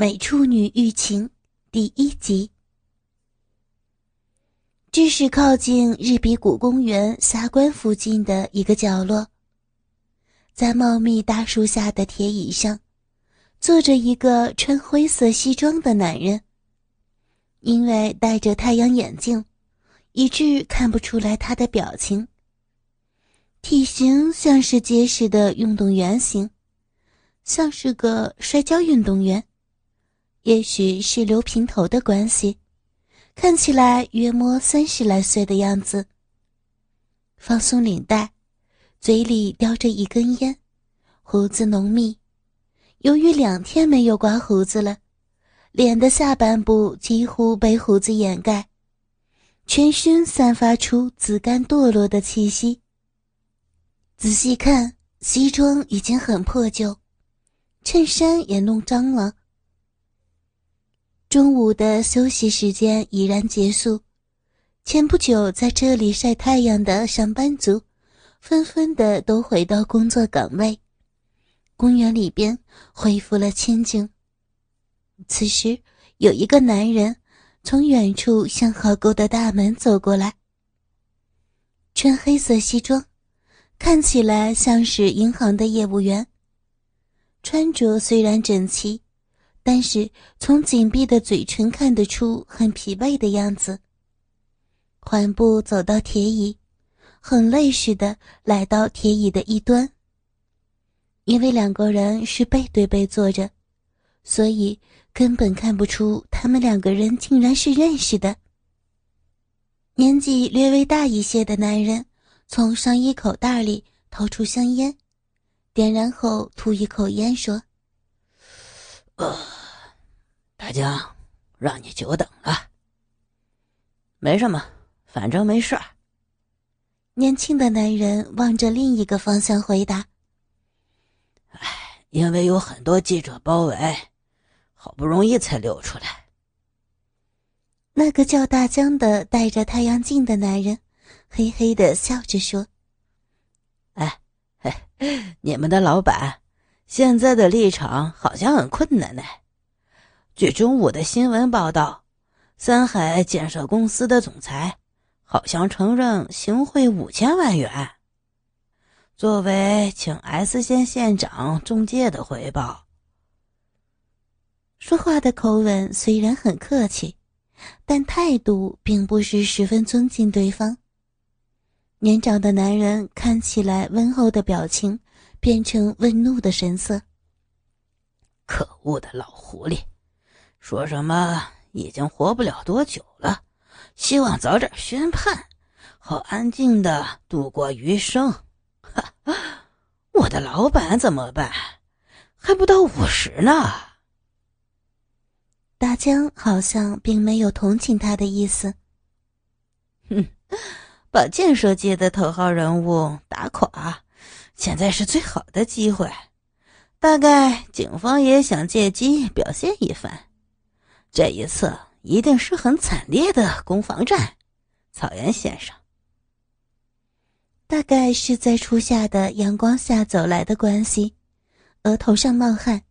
美处女欲情》第一集。这是靠近日比谷公园下关附近的一个角落，在茂密大树下的铁椅上，坐着一个穿灰色西装的男人。因为戴着太阳眼镜，以致看不出来他的表情。体型像是结实的运动员型，像是个摔跤运动员。也许是留平头的关系，看起来约摸三十来岁的样子。放松领带，嘴里叼着一根烟，胡子浓密。由于两天没有刮胡子了，脸的下半部几乎被胡子掩盖，全身散发出自甘堕落的气息。仔细看，西装已经很破旧，衬衫也弄脏了。中午的休息时间已然结束，前不久在这里晒太阳的上班族，纷纷的都回到工作岗位。公园里边恢复了清静。此时，有一个男人从远处向壕沟的大门走过来，穿黑色西装，看起来像是银行的业务员。穿着虽然整齐。但是从紧闭的嘴唇看得出很疲惫的样子。缓步走到铁椅，很累似的来到铁椅的一端。因为两个人是背对背坐着，所以根本看不出他们两个人竟然是认识的。年纪略微大一些的男人从上衣口袋里掏出香烟，点燃后吐一口烟，说：“呃。”大江，让你久等了。没什么，反正没事儿。年轻的男人望着另一个方向回答：“哎，因为有很多记者包围，好不容易才溜出来。”那个叫大江的戴着太阳镜的男人，嘿嘿的笑着说：“哎，嘿，你们的老板现在的立场好像很困难呢。”据中午的新闻报道，三海建设公司的总裁好像承认行贿五千万元，作为请 S 县县长中介的回报。说话的口吻虽然很客气，但态度并不是十分尊敬对方。年长的男人看起来温厚的表情变成愤怒的神色。可恶的老狐狸！说什么已经活不了多久了，希望早点宣判，好安静的度过余生。哈，我的老板怎么办？还不到五十呢。大江好像并没有同情他的意思。哼，把建设界的头号人物打垮，现在是最好的机会。大概警方也想借机表现一番。这一次一定是很惨烈的攻防战，草原先生。大概是在初夏的阳光下走来的关系，额头上冒汗。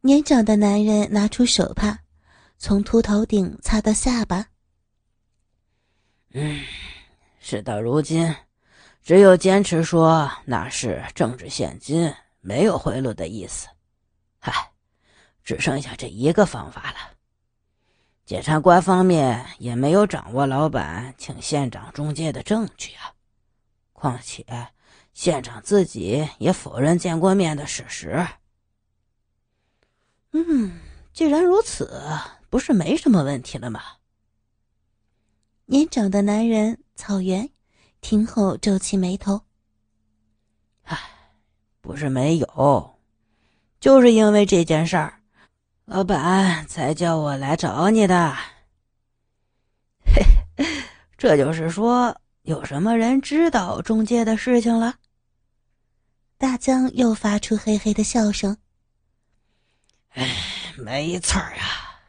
年长的男人拿出手帕，从秃头顶擦到下巴。嗯，事到如今，只有坚持说那是政治现金，没有贿赂的意思。唉，只剩下这一个方法了。检察官方面也没有掌握老板请县长中介的证据啊，况且县长自己也否认见过面的事实。嗯，既然如此，不是没什么问题了吗？年长的男人草原听后皱起眉头：“唉，不是没有，就是因为这件事儿。”老板才叫我来找你的。嘿，这就是说，有什么人知道中介的事情了？大江又发出嘿嘿的笑声。哎，没错儿啊。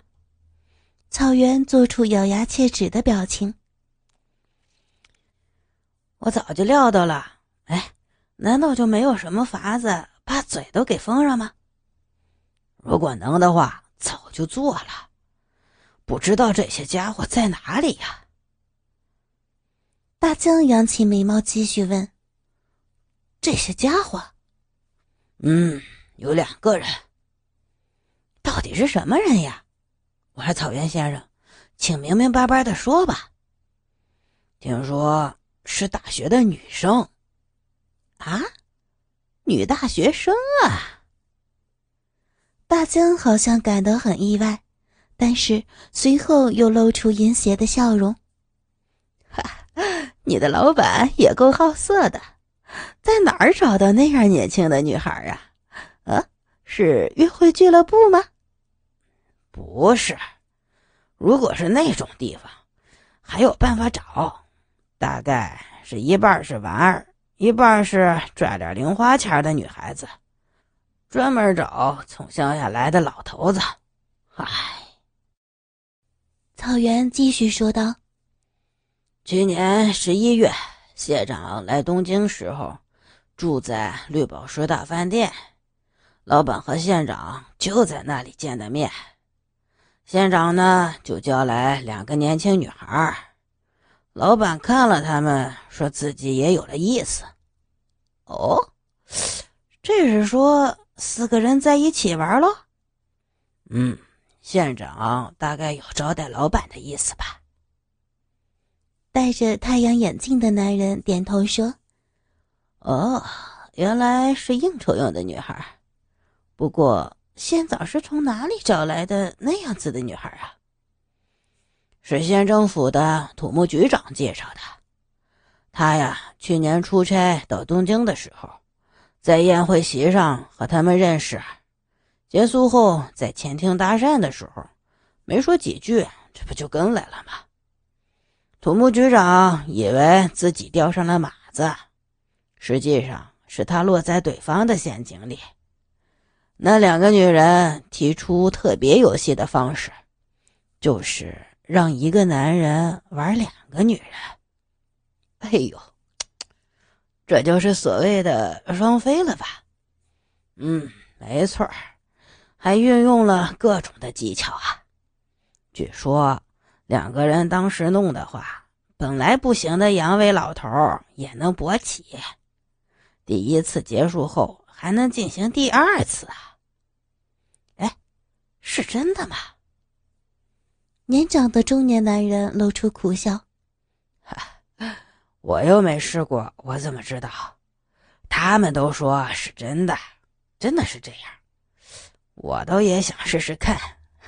草原做出咬牙切齿的表情。我早就料到了。哎，难道就没有什么法子把嘴都给封上吗？如果能的话，早就做了，不知道这些家伙在哪里呀？大江扬起眉毛，继续问：“这些家伙？嗯，有两个人。到底是什么人呀？我说草原先生，请明明白白的说吧。听说是大学的女生。啊，女大学生啊！”大江好像感到很意外，但是随后又露出淫邪的笑容。哈，你的老板也够好色的，在哪儿找到那样年轻的女孩啊？啊，是约会俱乐部吗？不是，如果是那种地方，还有办法找，大概是一半是玩儿，一半是赚点零花钱的女孩子。专门找从乡下来的老头子，唉。草原继续说道：“去年十一月，县长来东京时候，住在绿宝石大饭店，老板和县长就在那里见的面。县长呢，就叫来两个年轻女孩，老板看了他们，说自己也有了意思。哦，这是说。”四个人在一起玩喽？嗯，县长大概有招待老板的意思吧。戴着太阳眼镜的男人点头说：“哦，原来是应酬用的女孩。不过县长是从哪里找来的那样子的女孩啊？是县政府的土木局长介绍的。他呀，去年出差到东京的时候。”在宴会席上和他们认识，结束后在前厅搭讪的时候，没说几句，这不就跟来了吗？土木局长以为自己钓上了马子，实际上是他落在对方的陷阱里。那两个女人提出特别游戏的方式，就是让一个男人玩两个女人。哎呦！这就是所谓的双飞了吧？嗯，没错还运用了各种的技巧啊。据说两个人当时弄的话，本来不行的阳痿老头也能勃起。第一次结束后还能进行第二次啊？哎，是真的吗？年长的中年男人露出苦笑。我又没试过，我怎么知道？他们都说是真的，真的是这样。我倒也想试试看。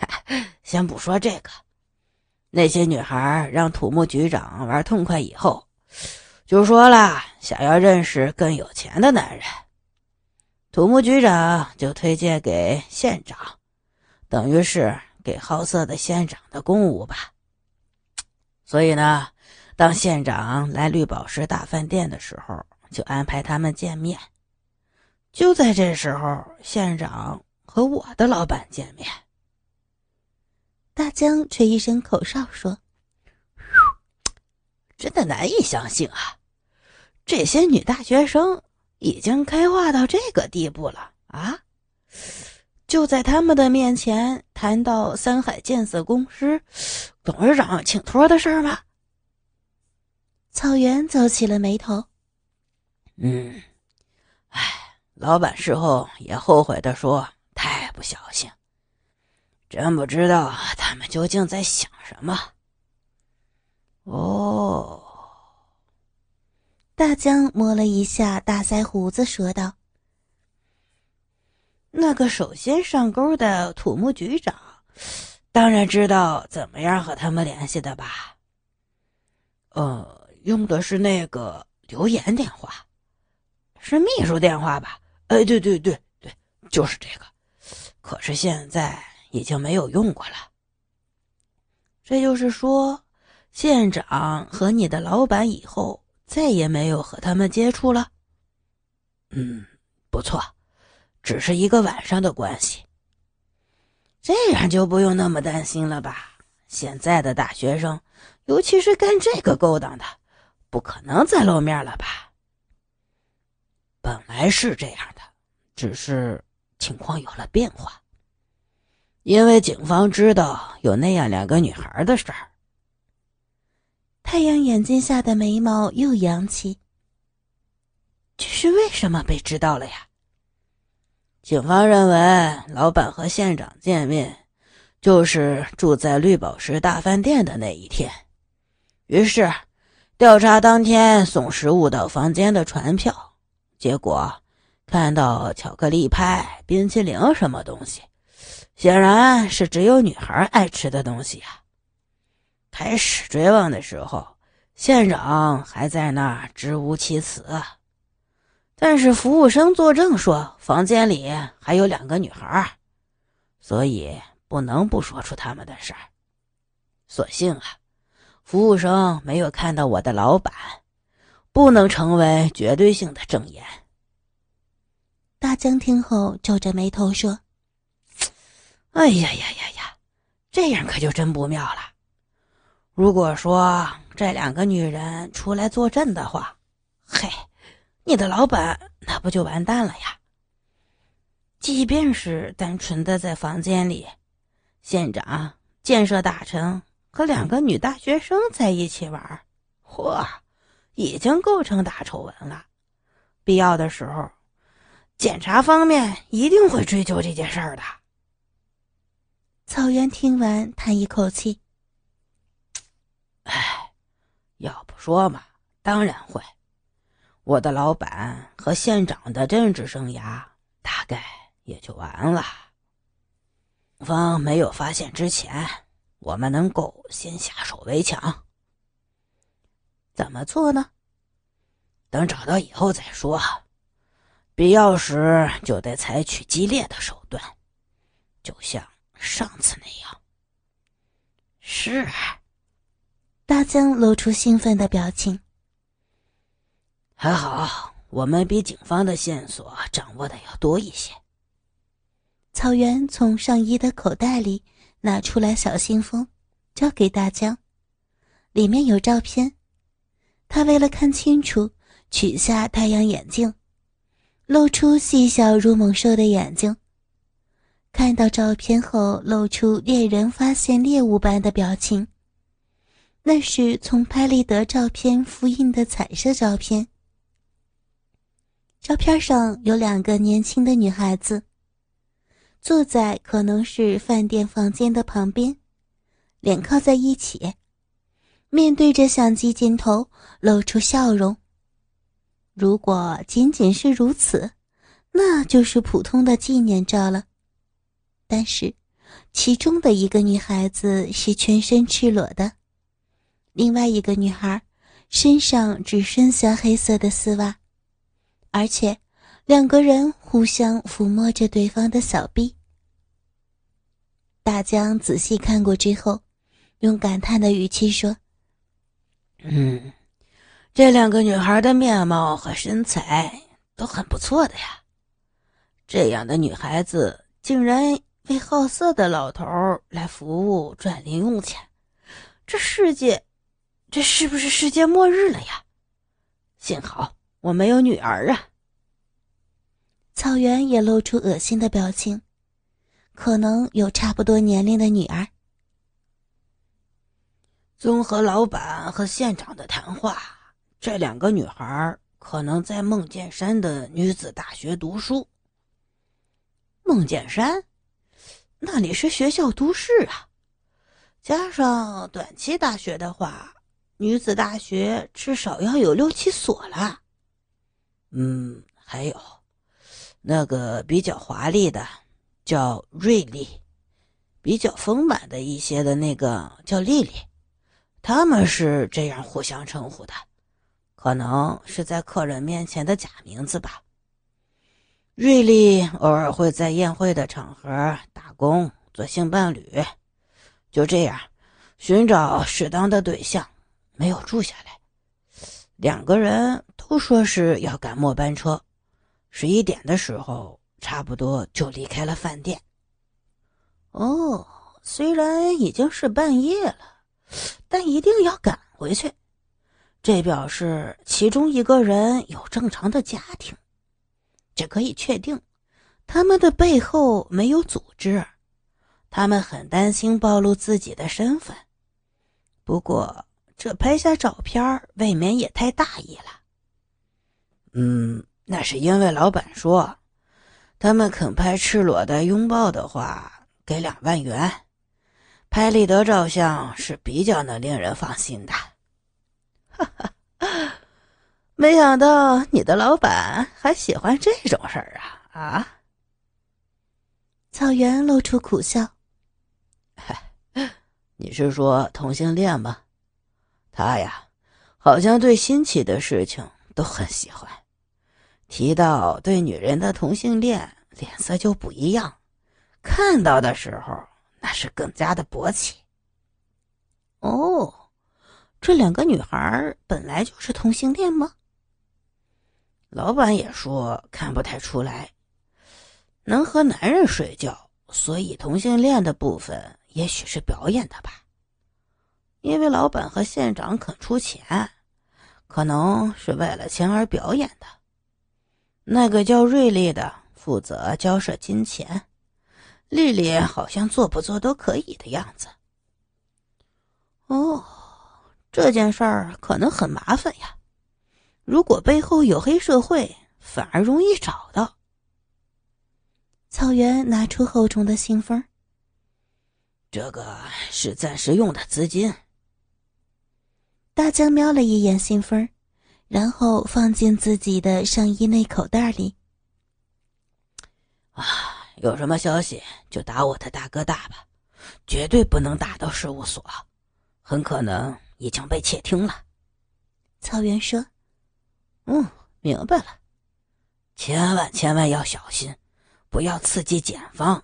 先不说这个，那些女孩让土木局长玩痛快以后，就说了想要认识更有钱的男人。土木局长就推荐给县长，等于是给好色的县长的公务吧。所以呢。当县长来绿宝石大饭店的时候，就安排他们见面。就在这时候，县长和我的老板见面。大江吹一声口哨说：“真的难以相信啊！这些女大学生已经开化到这个地步了啊！就在他们的面前谈到三海建设公司董事长请托的事儿吗？”草原皱起了眉头。嗯，哎，老板事后也后悔的说：“太不小心，真不知道他们究竟在想什么。”哦，大江摸了一下大腮胡子，说道：“那个首先上钩的土木局长，当然知道怎么样和他们联系的吧？”呃。用的是那个留言电话，是秘书电话吧？哎，对对对对，就是这个。可是现在已经没有用过了。这就是说，县长和你的老板以后再也没有和他们接触了。嗯，不错，只是一个晚上的关系。这样就不用那么担心了吧？现在的大学生，尤其是干这个勾当的。不可能再露面了吧？本来是这样的，只是情况有了变化。因为警方知道有那样两个女孩的事儿。太阳眼镜下的眉毛又扬起。这是为什么被知道了呀？警方认为老板和县长见面，就是住在绿宝石大饭店的那一天。于是，调查当天送食物到房间的传票，结果看到巧克力派、冰淇淋什么东西，显然是只有女孩爱吃的东西啊。开始追问的时候，县长还在那儿支吾其词。但是服务生作证说，房间里还有两个女孩，所以不能不说出他们的事儿。所幸啊，服务生没有看到我的老板，不能成为绝对性的证言。大江听后皱着眉头说：“哎呀呀呀呀，这样可就真不妙了。如果说这两个女人出来作证的话，嘿。”你的老板那不就完蛋了呀？即便是单纯的在房间里，县长、建设大臣和两个女大学生在一起玩，嚯，已经构成大丑闻了。必要的时候，检察方面一定会追究这件事儿的。草原听完，叹一口气：“哎，要不说嘛，当然会。”我的老板和县长的政治生涯大概也就完了。方没有发现之前，我们能够先下手为强。怎么做呢？等找到以后再说。必要时就得采取激烈的手段，就像上次那样。是。大江露出兴奋的表情。还好，我们比警方的线索掌握的要多一些。草原从上衣的口袋里拿出来小信封，交给大江，里面有照片。他为了看清楚，取下太阳眼镜，露出细小如猛兽的眼睛。看到照片后，露出猎人发现猎物般的表情。那是从拍立得照片复印的彩色照片。照片上有两个年轻的女孩子，坐在可能是饭店房间的旁边，脸靠在一起，面对着相机镜头，露出笑容。如果仅仅是如此，那就是普通的纪念照了。但是，其中的一个女孩子是全身赤裸的，另外一个女孩身上只剩下黑色的丝袜。而且，两个人互相抚摸着对方的小臂。大江仔细看过之后，用感叹的语气说：“嗯，这两个女孩的面貌和身材都很不错的呀。这样的女孩子竟然为好色的老头来服务赚零用钱，这世界，这是不是世界末日了呀？幸好。”我没有女儿啊。草原也露出恶心的表情，可能有差不多年龄的女儿。综合老板和县长的谈话，这两个女孩可能在孟建山的女子大学读书。孟建山，那里是学校都市啊，加上短期大学的话，女子大学至少要有六七所了。嗯，还有那个比较华丽的，叫瑞丽；比较丰满的一些的那个叫丽丽。他们是这样互相称呼的，可能是在客人面前的假名字吧。瑞丽偶尔会在宴会的场合打工做性伴侣，就这样寻找适当的对象，没有住下来。两个人都说是要赶末班车，十一点的时候差不多就离开了饭店。哦，虽然已经是半夜了，但一定要赶回去。这表示其中一个人有正常的家庭，这可以确定他们的背后没有组织。他们很担心暴露自己的身份。不过，这拍下照片未免也太大意了。嗯，那是因为老板说，他们肯拍赤裸的拥抱的话，给两万元。拍立得照相是比较能令人放心的。哈哈，没想到你的老板还喜欢这种事儿啊！啊！草原露出苦笑。你是说同性恋吗？他呀，好像对新奇的事情都很喜欢。提到对女人的同性恋，脸色就不一样。看到的时候，那是更加的勃起。哦，这两个女孩本来就是同性恋吗？老板也说看不太出来。能和男人睡觉，所以同性恋的部分也许是表演的吧。因为老板和县长肯出钱，可能是为了钱而表演的。那个叫瑞丽的负责交涉金钱，丽丽好像做不做都可以的样子。哦，这件事儿可能很麻烦呀。如果背后有黑社会，反而容易找到。草原拿出厚重的信封，这个是暂时用的资金。大江瞄了一眼信封，然后放进自己的上衣内口袋里。啊，有什么消息就打我的大哥大吧，绝对不能打到事务所，很可能已经被窃听了。草原说：“嗯，明白了，千万千万要小心。”不要刺激检方。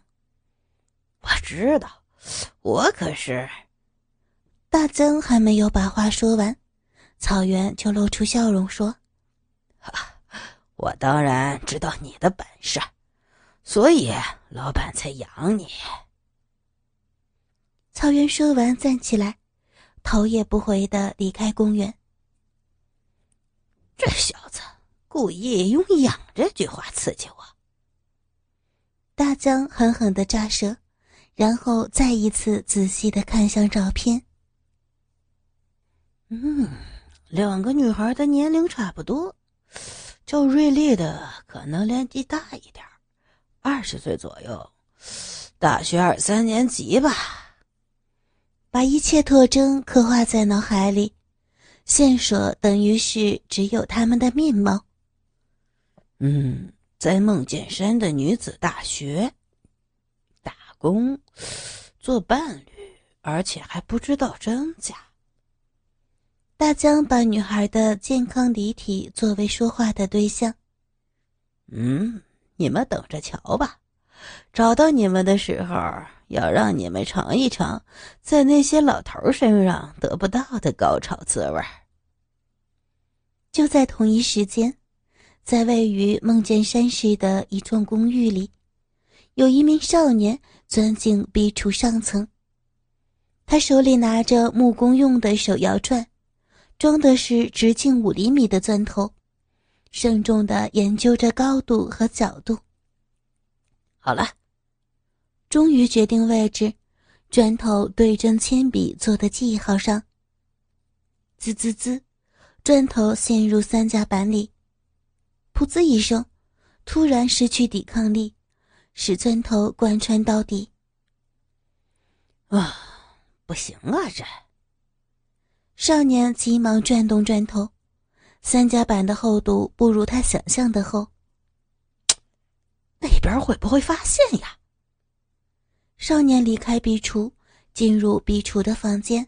我知道，我可是。大曾还没有把话说完，草原就露出笑容说：“哈我当然知道你的本事，所以老板才养你。”草原说完，站起来，头也不回的离开公园。这小子故意用“养”这句话刺激我。大江狠狠的扎舌，然后再一次仔细的看向照片。嗯，两个女孩的年龄差不多，叫瑞丽的可能年纪大一点，二十岁左右，大学二三年级吧。把一切特征刻画在脑海里，线索等于是只有他们的面貌。嗯。在孟建山的女子大学打工，做伴侣，而且还不知道真假。大江把女孩的健康离体作为说话的对象。嗯，你们等着瞧吧，找到你们的时候，要让你们尝一尝在那些老头身上得不到的高潮滋味。就在同一时间。在位于孟建山市的一幢公寓里，有一名少年钻进壁橱上层。他手里拿着木工用的手摇钻，装的是直径五厘米的钻头，慎重的研究着高度和角度。好了，终于决定位置，砖头对正铅笔做的记号上。滋滋滋，砖头陷入三夹板里。噗呲一声，突然失去抵抗力，使砖头贯穿到底。啊，不行啊！这少年急忙转动砖头，三夹板的厚度不如他想象的厚。那边会不会发现呀？少年离开壁橱，进入壁橱的房间，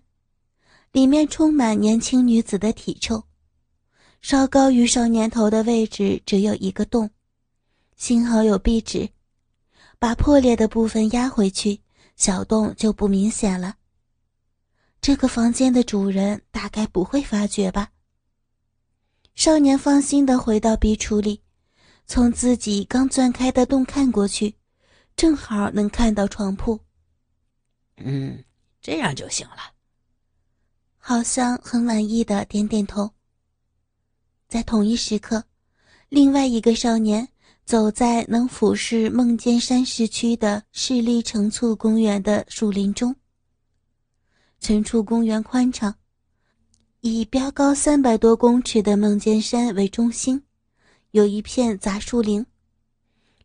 里面充满年轻女子的体臭。稍高于少年头的位置只有一个洞，幸好有壁纸，把破裂的部分压回去，小洞就不明显了。这个房间的主人大概不会发觉吧？少年放心的回到壁橱里，从自己刚钻开的洞看过去，正好能看到床铺。嗯，这样就行了。好像很满意的点点头。在同一时刻，另外一个少年走在能俯视梦间山市区的市立城簇公园的树林中。城处公园宽敞，以标高三百多公尺的梦间山为中心，有一片杂树林。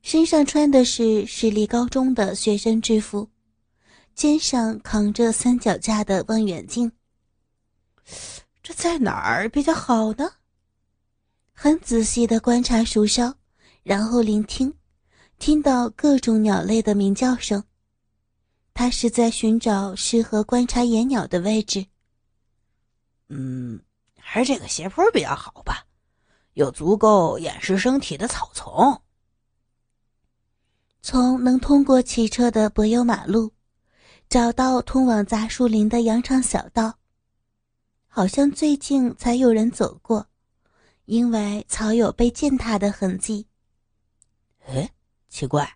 身上穿的是市立高中的学生制服，肩上扛着三脚架的望远镜。这在哪儿比较好呢？很仔细的观察树梢，然后聆听，听到各种鸟类的鸣叫声。他是在寻找适合观察野鸟的位置。嗯，还是这个斜坡比较好吧，有足够掩饰身体的草丛。从能通过汽车的柏油马路，找到通往杂树林的羊肠小道。好像最近才有人走过，因为草有被践踏的痕迹。哎，奇怪，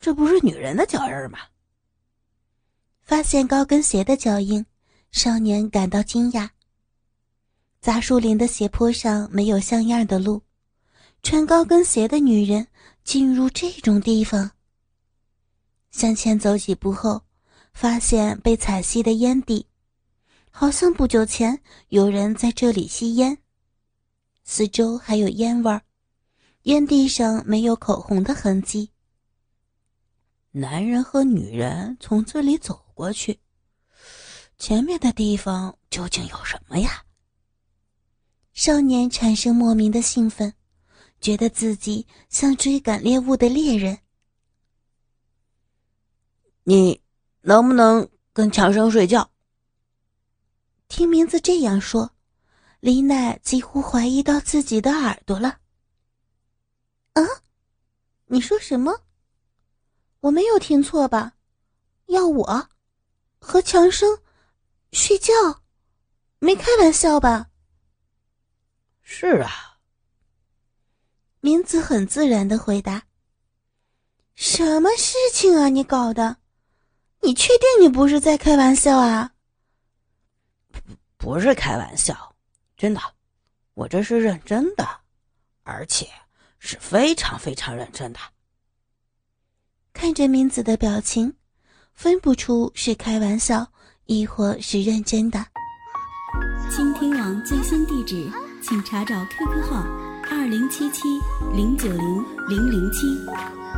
这不是女人的脚印吗？发现高跟鞋的脚印，少年感到惊讶。杂树林的斜坡上没有像样的路，穿高跟鞋的女人进入这种地方。向前走几步后，发现被踩熄的烟蒂。好像不久前有人在这里吸烟，四周还有烟味儿，烟蒂上没有口红的痕迹。男人和女人从这里走过去，前面的地方究竟有什么呀？少年产生莫名的兴奋，觉得自己像追赶猎物的猎人。你能不能跟强生睡觉？听名字这样说，李奈几乎怀疑到自己的耳朵了。啊，你说什么？我没有听错吧？要我和强生睡觉？没开玩笑吧？是啊。明子很自然的回答。什么事情啊？你搞的？你确定你不是在开玩笑啊？不是开玩笑，真的，我这是认真的，而且是非常非常认真的。看着明子的表情，分不出是开玩笑，亦或是认真的。倾听网最新地址，请查找 QQ 号二零七七零九零零零七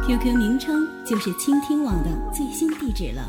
，QQ 名称就是倾听网的最新地址了。